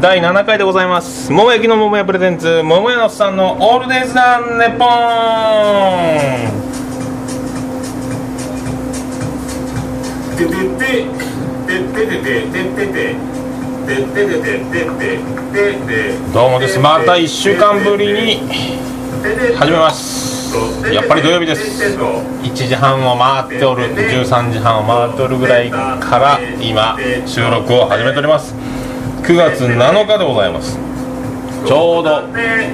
第7回でございます。桃焼きの桃屋プレゼンツ桃屋のさんのオールデイズダンネポン。ててどうもです。また1週間ぶりに始めますやっぱり土曜日です。1時半を回っておる。13時半を回っておるぐらいから今収録を始めております。9月7日でございます。ちょうど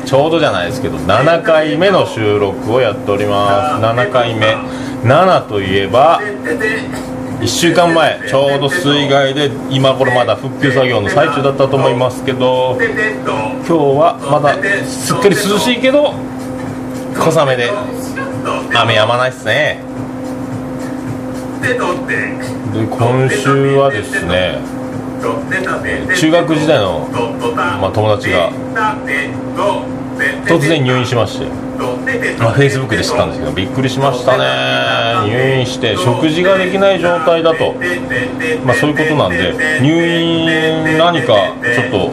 ちょうどじゃないですけど7回目の収録をやっております。7回目。7といえば1週間前ちょうど水害で今頃まだ復旧作業の最中だったと思いますけど今日はまだすっかり涼しいけど小雨で雨やまないっすね。で今週はですね中学時代の、まあ、友達が突然入院しまして。まあ、フェイスブックで知ったんですけどびっくりしましたね。入院して食事ができない状態だと、まあ、そういうことなんで入院何かちょっと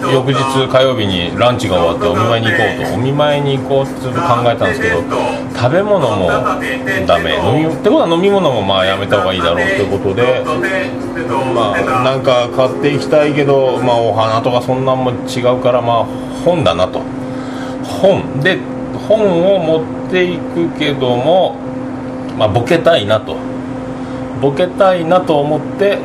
翌日火曜日にランチが終わってお見舞いに行こうとお見舞いに行こうってずっと考えたんですけど食べ物もダメ。飲みってことは飲み物もまあやめた方がいいだろうってことでまあなんか買っていきたいけどまあお花とかそんなんも違うからまあ本だなと。本で本を持っていくけどもまあボケたいなと。ボケたいなと思って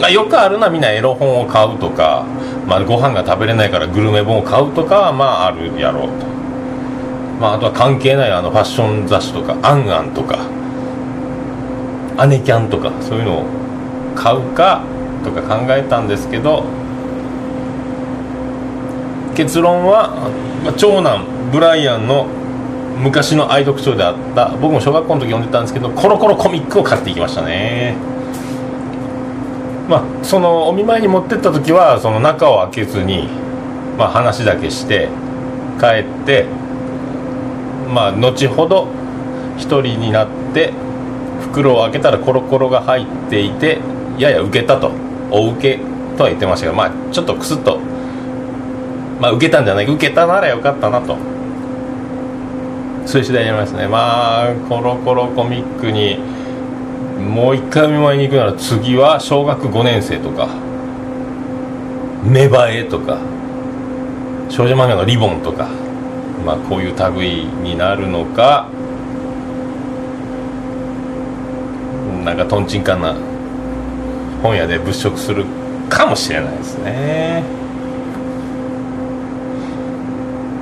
まあ、よくあるのはみんなエロ本を買うとか、まあ、ご飯が食べれないからグルメ本を買うとかはまああるやろうと、まあ、あとは関係ないあのファッション雑誌とか「アンアン」とか「アネキャン」とかそういうのを買うかとか考えたんですけど結論は、まあ、長男ブライアンの昔の愛読書であった僕も小学校の時読んでたんですけどコロコロコミックを買っていきましたね。まあ、そのお見舞いに持ってった時はその中を開けずに、まあ、話だけして帰ってまあ後ほど1人になって袋を開けたらコロコロが入っていてやや受けたとお受けとは言ってましたがまあちょっとクスッとまあ受けたんじゃない受けたならよかったなと。そういう次第になりますね。まあコロコロコミックにもう一回お見舞いに行くなら次は小学5年生とか芽生えとか少女漫画のリボンとかまあこういう類になるのかなんかとんちんかんな本屋で物色するかもしれないですね。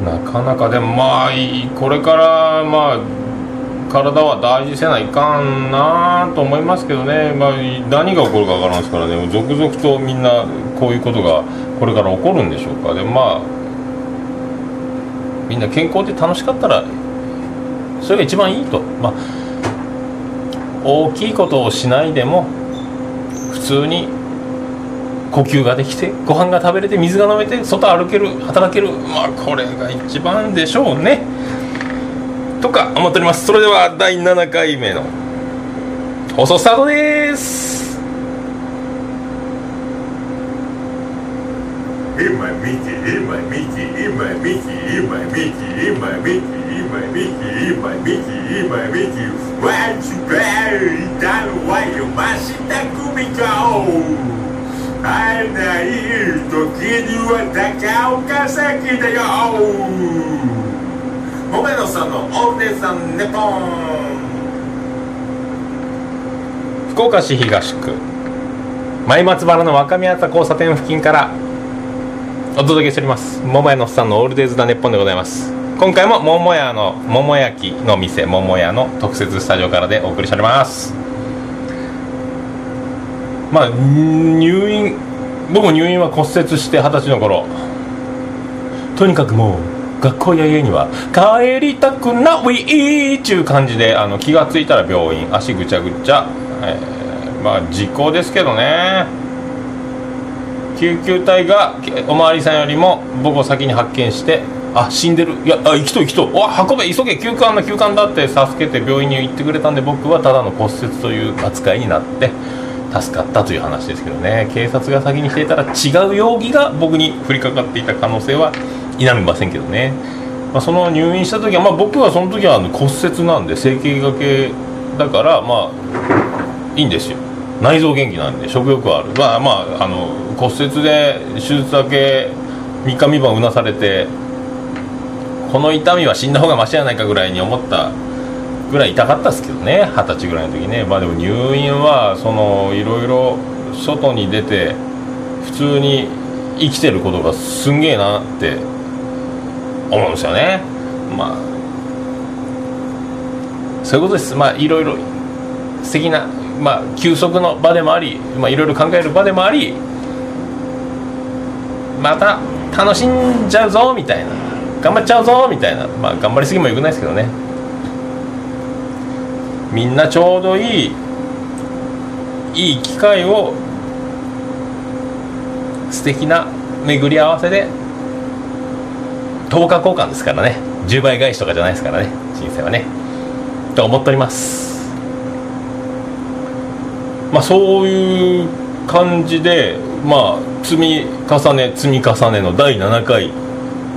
なかなかでもまあこれからまあ体は大事せないかんなと思いますけどね、まあ、何が起こるか分からんですからね。続々とみんなこういうことがこれから起こるんでしょうか。でまあみんな健康で楽しかったらそれが一番いいと、まあ、大きいことをしないでも普通に呼吸ができてご飯が食べれて水が飲めて外歩ける働ける。まあこれが一番でしょうね。とか思っております。それでは第7回目の放送スタートです。今見て今見て今見て今見て今見て今見て今見て今見てワンチベイだるわよました組か会えない時には高岡崎だよ桃野さんのオールデイさんネポン。福岡市東区前松原の若宮田交差点付近からお届けしております桃屋のさんのオールデイズ・ザ・ネッポンでございます。今回も桃屋の桃焼きの店桃屋の特設スタジオからでお送りしております。まあ入院僕も入院は骨折して二十歳の頃。とにかくもう学校や家には帰りたくないっちゅう感じであの気が付いたら病院足ぐちゃぐちゃ、えー、まあ事故ですけどね。救急隊がお巡りさんよりも僕を先に発見してあ死んでる。いやあ生きと生きとお運べ急げ救急の救急だって助けて病院に行ってくれたんで僕はただの骨折という扱いになって助かったという話ですけどね。警察が先にしていたら違う容疑が僕に降りかかっていた可能性は否めませんけどね、まあ、その入院した時は、まあ、僕はその時は骨折なんで整形がけだからまあいいんですよ。内臓元気なんで食欲はある。まあまああの骨折で手術だけ3日3晩うなされてこの痛みは死んだ方がマシやないかぐらいに思ったぐらい痛かったですけどね。二十歳ぐらいの時ね。まあでも入院はそのいろいろ外に出て普通に生きてることがすんげえなって思うんですよね。まあ。そういうことです。まあいろいろ素敵なまあ休息の場でもありまあいろいろ考える場でもありまた楽しんじゃうぞみたいな。頑張っちゃうぞみたいな。まあ頑張りすぎもよくないですけどね。みんなちょうどいいいい機会を素敵な巡り合わせで10日交換ですからね10倍返しとかじゃないですからね人生はねと思っておりますまあそういう感じでまあ積み重ね積み重ねの第7回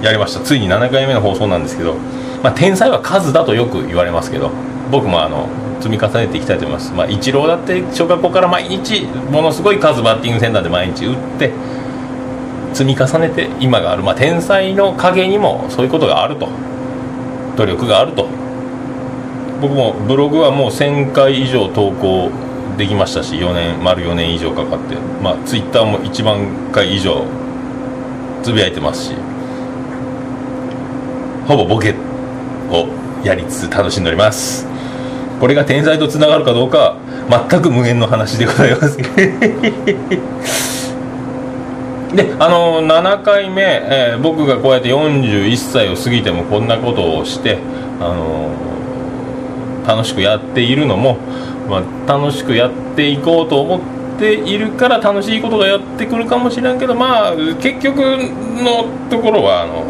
やりましたついに7回目の放送なんですけど、まあ、天才は数だとよく言われますけど僕もあの積み重ねていきたいと思います、まあ、イチローだって小学校から毎日ものすごい数バッティングセンターで毎日打って積み重ねて今がある、まあ、天才の陰にもそういうことがあると。努力があると。僕もブログはもう1000回以上投稿できましたし4年丸4年以上かかって。まあツイッターも1万回以上つぶやいてますし。ほぼボケをやりつつ楽しんでおります。これが天才とつながるかどうか全く無限の話でございます。であの7回目、えー、僕がこうやって41歳を過ぎてもこんなことをしてあの楽しくやっているのも、まあ、楽しくやっていこうと思っているから楽しいことがやってくるかもしれんけどまあ結局のところはあの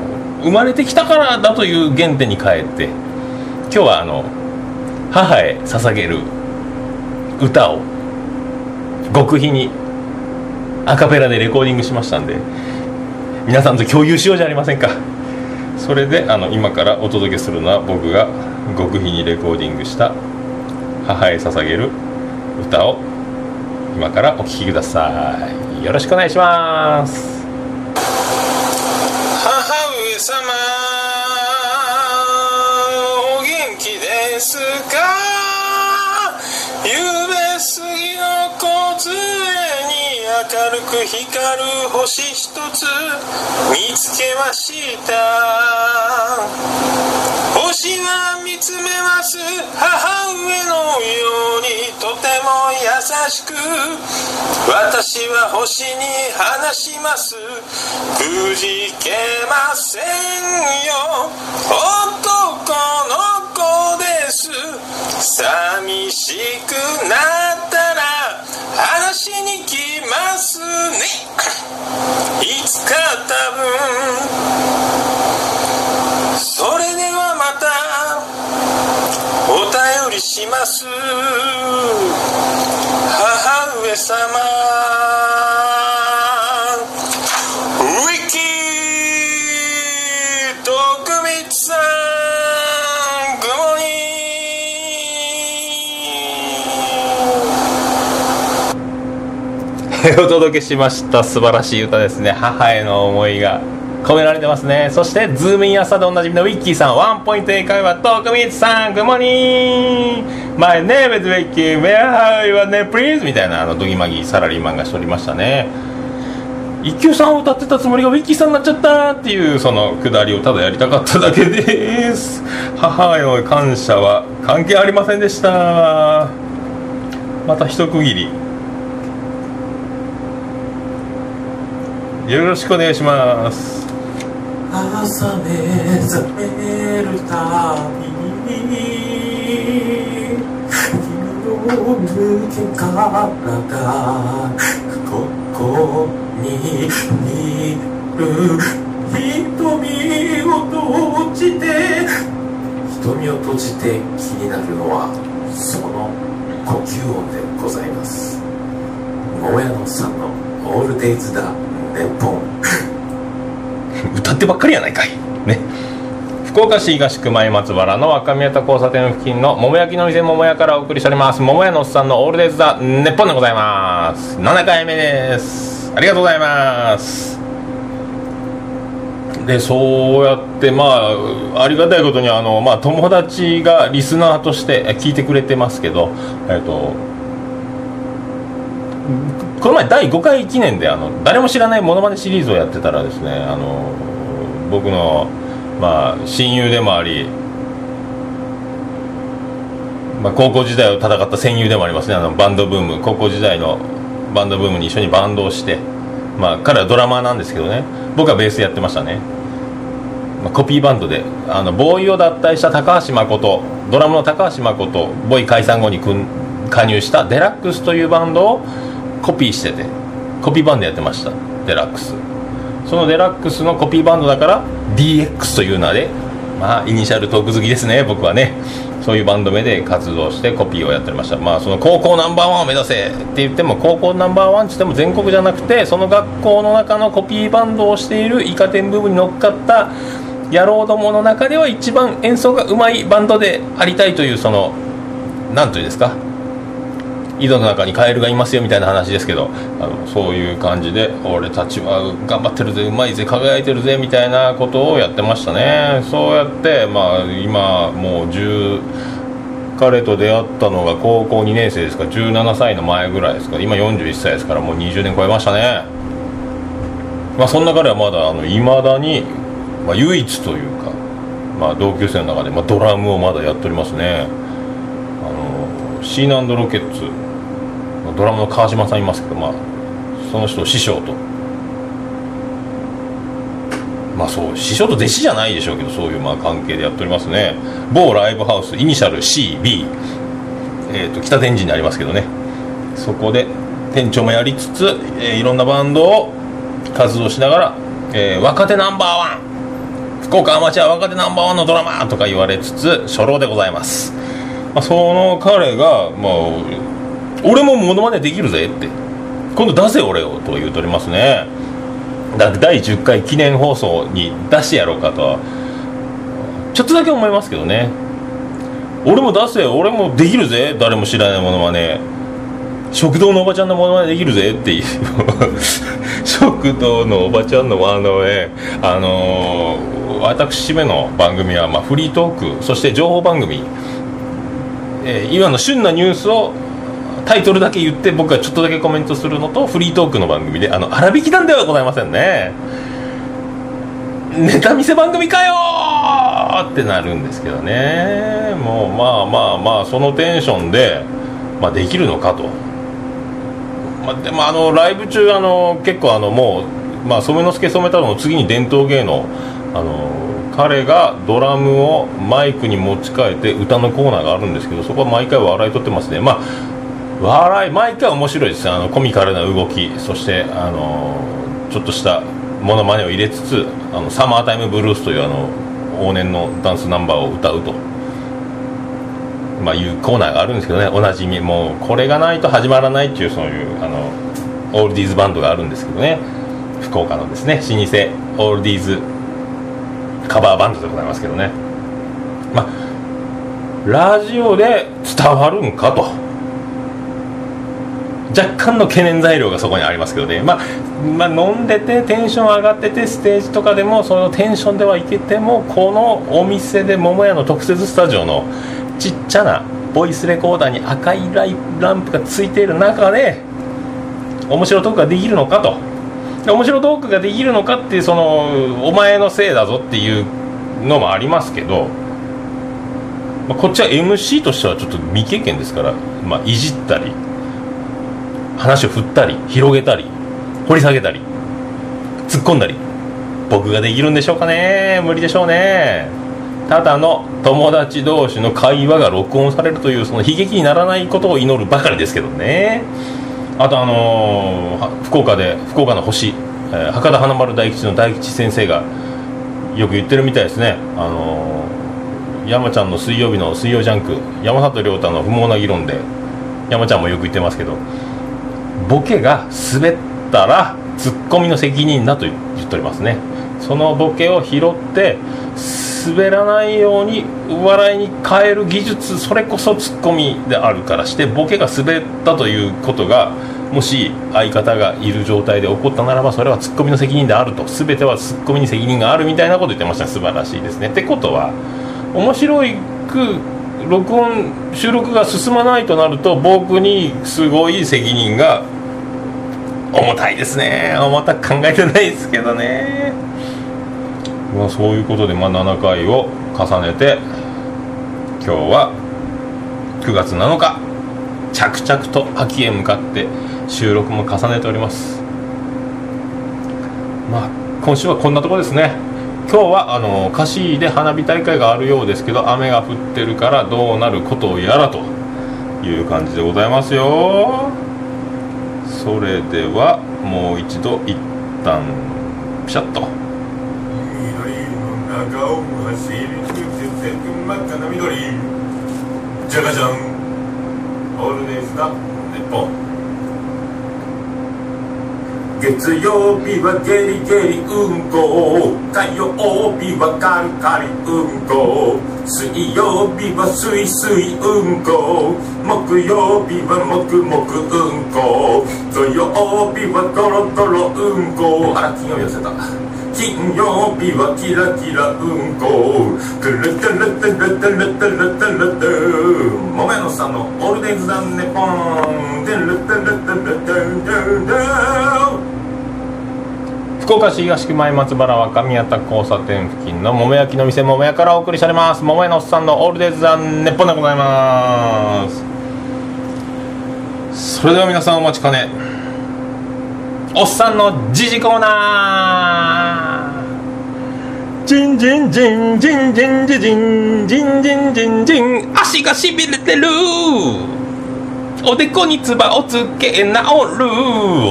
生まれてきたからだという原点に変えて今日はあの母へ捧げる歌を極秘にアカペラでレコーディングしましたんで皆さんと共有しようじゃありませんか。それであの今からお届けするのは僕が極秘にレコーディングした母へ捧げる歌を今からお聴きください。よろしくお願いします。母上様明るく光る星一つ見つけました。星は見つめます。母上のようにとても優しく。私は星に話します。くじけませんよ。男の子です。寂しくなったら話しに来ますね。いつか多分。それではまたお便りします。母上様。お届けしました素晴らしい歌ですね。母への思いが込められてますね。そしてズームイン朝でおなじみのウィッキーさんワンポイント英会話徳光さん Good morning。My name is Wickey What's your name please みたいなあのドギマギサラリーマンがしておりましたね。一休さんを歌ってたつもりがウィッキーさんになっちゃったっていうそのくだりをただやりたかっただけです。母への感謝は関係ありませんでした。また一区切り。よろしくお願いします。朝目覚めるたびに君の抜け殻がここにいる。瞳を閉じて瞳を閉じて気になるのはその呼吸音でございます。桃屋のさんのオールデイズだ。ネッポン。歌ってばっかりやないかい。ね。福岡市東区前松原の若宮田交差点付近の桃焼きの店桃屋からお送りしております。桃屋のおっさんのオールデイズだネッポンでございます。7回目です。ありがとうございます。でそうやってまあありがたいことにあの、まあ、友達がリスナーとして聞いてくれてますけどえっとこの前第5回記念であの誰も知らないモノマネシリーズをやってたらですねあの僕の、まあ、親友でもあり、まあ、高校時代を戦った戦友でもありますね。あのバンドブーム高校時代のバンドブームに一緒にバンドをして、まあ、彼はドラマーなんですけどね。僕はベースやってましたね、まあ、コピーバンドであの BOØWY を脱退した高橋まことドラムの高橋まこと BOØWY 解散後に加入した De-LAX というバンドをコピーしててコピーバンドやってました De-LAX。その De-LAX のコピーバンドだから DX という名でまあイニシャルトーク好きですね僕はね。そういうバンド名で活動してコピーをやっておりました。まあその高校ナンバーワンを目指せって言っても高校ナンバーワンって言っても全国じゃなくてその学校の中のコピーバンドをしているイカ天ブームに乗っかった野郎どもの中では一番演奏がうまいバンドでありたいというその何というんですか井戸の中にカエルがいますよみたいな話ですけどあのそういう感じで俺たちは頑張ってるぜうまいぜ輝いてるぜみたいなことをやってましたね。そうやってまあ今もう10彼と出会ったのが高校2年生ですか17歳の前ぐらいですか今41歳ですからもう20年超えましたね。まあそんな彼はまだいまだに、まあ、唯一というか、まあ、同級生の中で、まあ、ドラムをまだやっておりますね。あのシーナロケッツ。ドラムの川島さんいますけど、まあ、その人を師匠と。まあそう師匠と弟子じゃないでしょうけどそういうまあ関係でやっておりますね。某ライブハウスイニシャル CB、えー、と北天神にありますけどね。そこで店長もやりつつ、えーいろんなバンドを活動しながら、えー若手ナンバーワン。福岡アマチュア若手ナンバーワンのドラマとか言われつつ初老でございます、まあ、その彼がまあ俺もモノマネできるぜって。今度出せ俺をと言うとりますね。だ第10回記念放送に出してやろうかと。はちょっとだけ思いますけどね。俺も出せ俺もできるぜ。誰も知らないモノマネ。食堂のおばちゃんのモノマネできるぜっていう。食堂のおばちゃんのモノマネ。あのー、私めの番組は、まあ、フリートークそして情報番組、えー今の旬なニュースをタイトルだけ言って僕がちょっとだけコメントするのとフリートークの番組であの粗引きなんではございませんね。ネタ見せ番組かよってなるんですけどね。もうまあまあまあそのテンションで、まあ、できるのかと、まあ、でもあのライブ中あの結構あのもう、まあ、染之助染太郎の次に伝統芸能あの彼がドラムをマイクに持ち替えて歌のコーナーがあるんですけどそこは毎回笑い取ってますね。まあ笑い毎回面白いですあのコミカルな動きそしてあのちょっとしたモノマネを入れつつあのサマータイムブルースというあの往年のダンスナンバーを歌うと、まあ、いうコーナーがあるんですけどね。おなじみ。もうこれがないと始まらないっていうそういうあのオールディーズバンドがあるんですけどね。福岡のですね老舗オールディーズカバーバンドでございますけどね。まあラジオで伝わるんかと。若干の懸念材料がそこにありますけどね、まあ、まあ飲んでてテンション上がっててステージとかでもそのテンションではいけてもこのお店で桃屋の特設スタジオのちっちゃなボイスレコーダーに赤いライランプがついている中で面白トークができるのかと。面白トークができるのかっていうそのお前のせいだぞっていうのもありますけど、まあ、こっちは MC としてはちょっと未経験ですから、まあ、いじったり。話を振ったり広げたり掘り下げたり突っ込んだり僕ができるんでしょうかね？無理でしょうね。ただの友達同士の会話が録音されるというその悲劇にならないことを祈るばかりですけどね。あとあのー福岡で福岡の星、えー博多華丸大吉の大吉先生がよく言ってるみたいですね。あのー山ちゃんの水曜日の水曜ジャンク山里亮太の不毛な議論で山ちゃんもよく言ってますけど。ボケが滑ったらツッコミの責任だと言っておりますね。そのボケを拾って滑らないように笑いに変える技術それこそツッコミであるからしてボケが滑ったということがもし相方がいる状態で起こったならばそれはツッコミの責任であると。全てはツッコミに責任があるみたいなこと言ってました素晴らしいですね。ってことは面白いく録音収録が進まないとなると僕にすごい責任が重たいですね。重たく考えてないですけどね。まあそういうことで、まあ、7回を重ねて今日は9月7日着々と秋へ向かって収録も重ねております。まあ今週はこんなとこですね。今日はあの菓子で花火大会があるようですけど雨が降ってるからどうなることやらという感じでございますよ。それではもう一度一旦ピシャッと。緑の中を走り抜けて真っ赤な緑。じゃがじゃんオールデイズだ日本月曜日はゲリゲリうんこ。火曜日はカリカリうんこ。水曜日はスイスイうんこ。木曜日はもくもくうんこ。土曜日はトロトロうんこ。あら金曜日忘れた金曜日はキラキラうんこ。トゥルトゥルトゥルトゥルトゥルトゥルトゥ桃屋のおっさんのオールデイズ・ザ・ネッポン。トゥルトゥルトゥルトゥルトゥルトゥ福岡市東区前松原若宮田交差点付近の桃焼きの店桃屋からお送りされます。桃屋のおっさんのオールデイズ・ザ・ネッポンでございます。それでは皆さんお待ちかね。おっさんの時事コーナー。ジンジンジンジンジンジンジンジンジンジンジン足がしびれてるおでこにつばをつけ治る。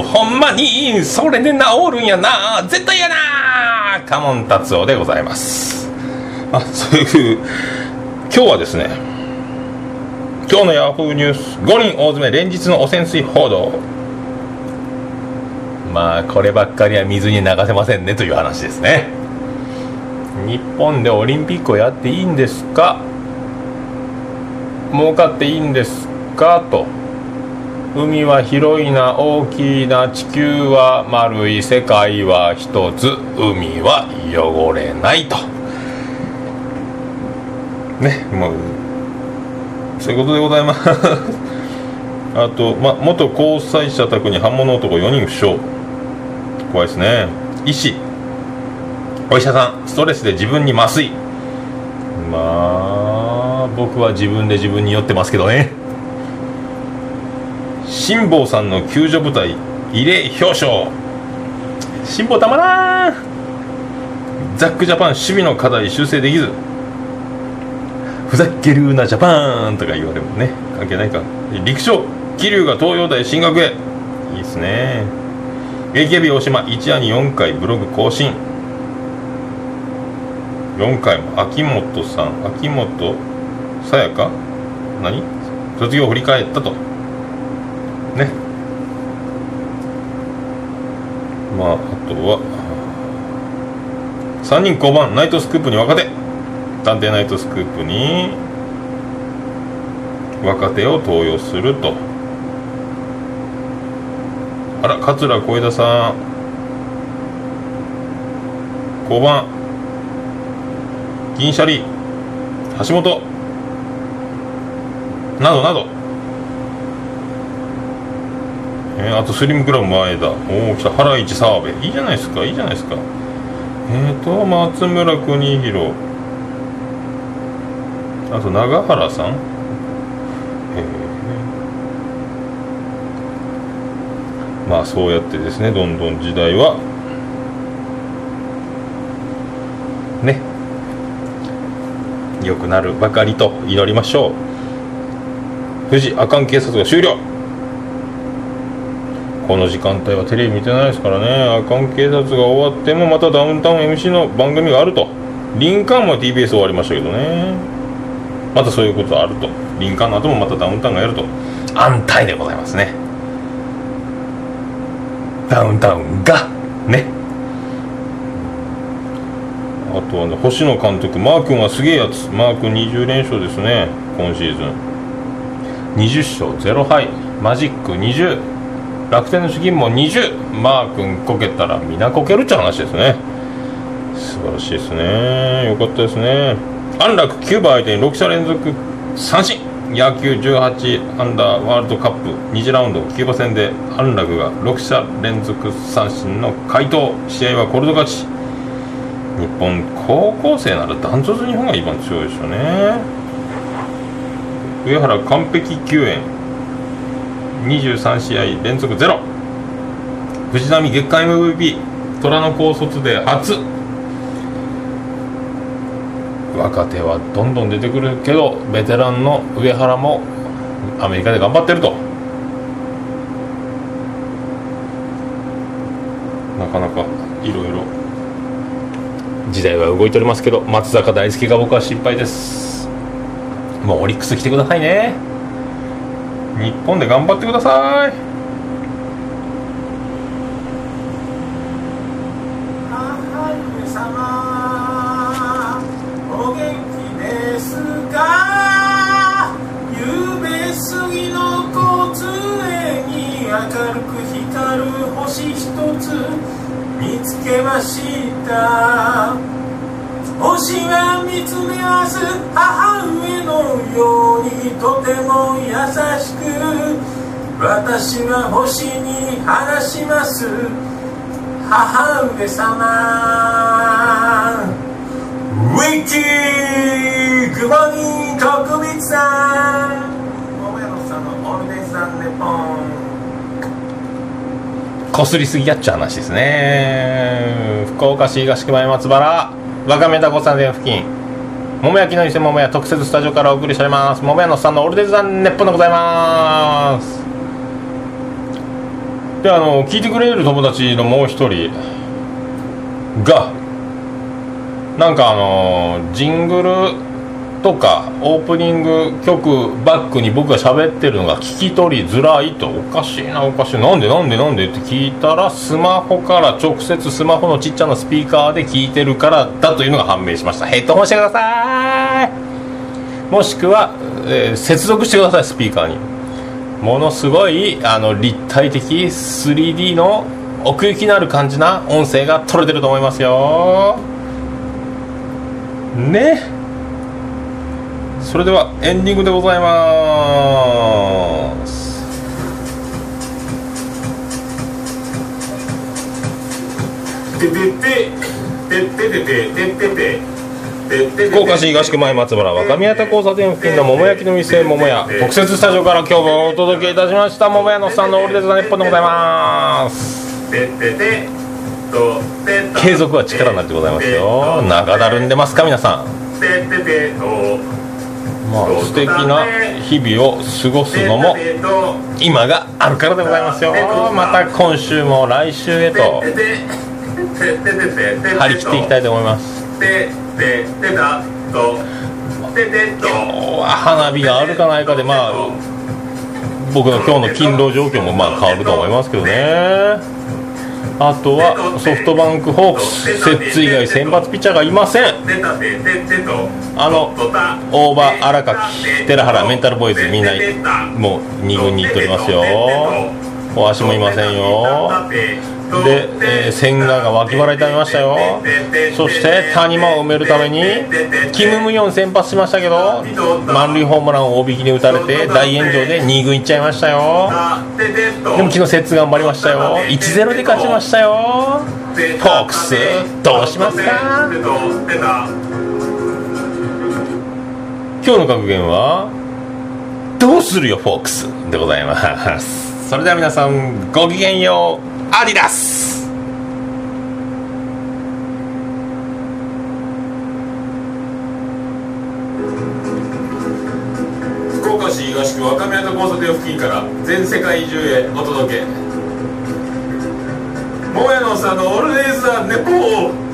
ほんまにそれで治るんやな。絶対やな。カモン達夫でございます。あそういう今日はですね今日のヤフーニュース5人大詰め連日の汚染水報道。まあこればっかりは水に流せませんねという話ですね。日本でオリンピックをやっていいんですか？儲かっていいんですかと海は広いな大きいな地球は丸い世界は一つ海は汚れないと。ねもうそういうことでございます。あと、ま、元交際者宅に刃物男4人負傷。怖いですね。医師。お医者さん。ストレスで自分に麻酔。まあ僕は自分で自分に酔ってますけどね。辛坊さんの救助部隊異例表彰。辛坊たまらん。ザックジャパン守備の課題修正できず。ふざけるなジャパンとか言われるもね。関係ないか。陸上桐生が東洋大進学へ。いいっすね。AKB 大島一夜に4回ブログ更新。4回も秋元さん秋元さやか？何？卒業を振り返ったと。ね。まああとは。3人交番ナイトスクープに若手。探偵ナイトスクープに。若手を登用すると。あら桂小枝さん。交番。銀シャリ。橋本。などなど。えー、あとスリムクラブ前田おお来た。原市澤部。いいじゃないですかいいじゃないですか。えーと松村邦弘あと永原さん。えー、まあそうやってですねどんどん時代は。ね。良くなるばかりと祈りましょう。富士阿寒警察が終了。この時間帯はテレビ見てないですからね。あかん警察が終わってもまたダウンタウン MC の番組があると。リンカーンも TBS 終わりましたけどね。またそういうことあると。リンカーンの後もまたダウンタウンがやると。安泰でございますね。ダウンタウンがね。あとはね星野監督マー君はすげえやつ。マー君20連勝ですね。今シーズン。20勝0敗。マジック20楽天の資金も20マー君こけたら皆こけるっちゃ話ですね。素晴らしいですね。よかったですね。安楽9番相手に6者連続三振。野球18アンダーワールドカップ。2次ラウンドキューバ戦で安楽が6者連続三振の回答試合はコルド勝ち。日本高校生ならダントツ日本が一番強いでしょうね。上原完璧救援23試合連続ゼロ。藤波月間 MVP 虎の高卒で初。若手はどんどん出てくるけどベテランの上原もアメリカで頑張ってると。なかなかいろいろ時代は動いておりますけど松坂大輔が僕は心配です。もうオリックス来てくださいね。日本で頑張ってください。私は星に話します。母上様。ウィッチーグモーニング特別さん桃屋のさんのオルネさんネポン。こすりすぎやっちゃう話ですね。福岡市東区前松原。わかめたこさん付近。桃焼きの店桃屋特設スタジオからお送りしております。桃屋のさんのオルデザンネッポンでございます。であの聞いてくれる友達のもう一人がなんかあのジングルとかオープニング曲バックに僕が喋ってるのが聞き取りづらいとおかしいなおかしいなんでなんでなんでって聞いたらスマホから直接スマホのちっちゃなスピーカーで聞いてるからだというのが判明しました。ヘッドホンしてください。もしくは、えー接続してくださいスピーカーに。ものすごいあの立体的 3D の奥行きのある感じな音声が取れてると思いますよ。ね。それではエンディングでございます。てててててててててて福岡市東区前松原若宮田交差点付近の桃焼きの店桃屋特設スタジオから今日もお届けいたしました。桃屋のさんのオールデザネッポンでございます。継続は力なりでございますよ。長だるんでますか皆さん。まあ素敵な日々を過ごすのも今があるからでございますよ。また今週も来週へと張り切っていきたいと思います。てててだとててと花火があるかないかでまあ僕の今日の勤労状況もまあ変わると思いますけどね。あとはソフトバンクホークス摂津以外先発ピッチャーがいません。あの大場荒垣寺原メンタルボーイズみんなもう2軍に行っておりますよお足もいませんよで、えー千賀が脇腹痛めましたよ。そして谷間を埋めるためにキム・ムヨン先発しましたけど満塁ホームランを大引きに打たれて大炎上で2軍行っちゃいましたよ。でも昨日節頑張りましたよ。1-0で勝ちましたよ。フォークスどうしますか？今日の格言はどうするよフォークスでございます。それでは皆さんごきげんよう。アディダス。福岡市東区若宮と交差点付近から全世界中へお届け。桃屋のさんのオールデイズ・ザ・ネポー。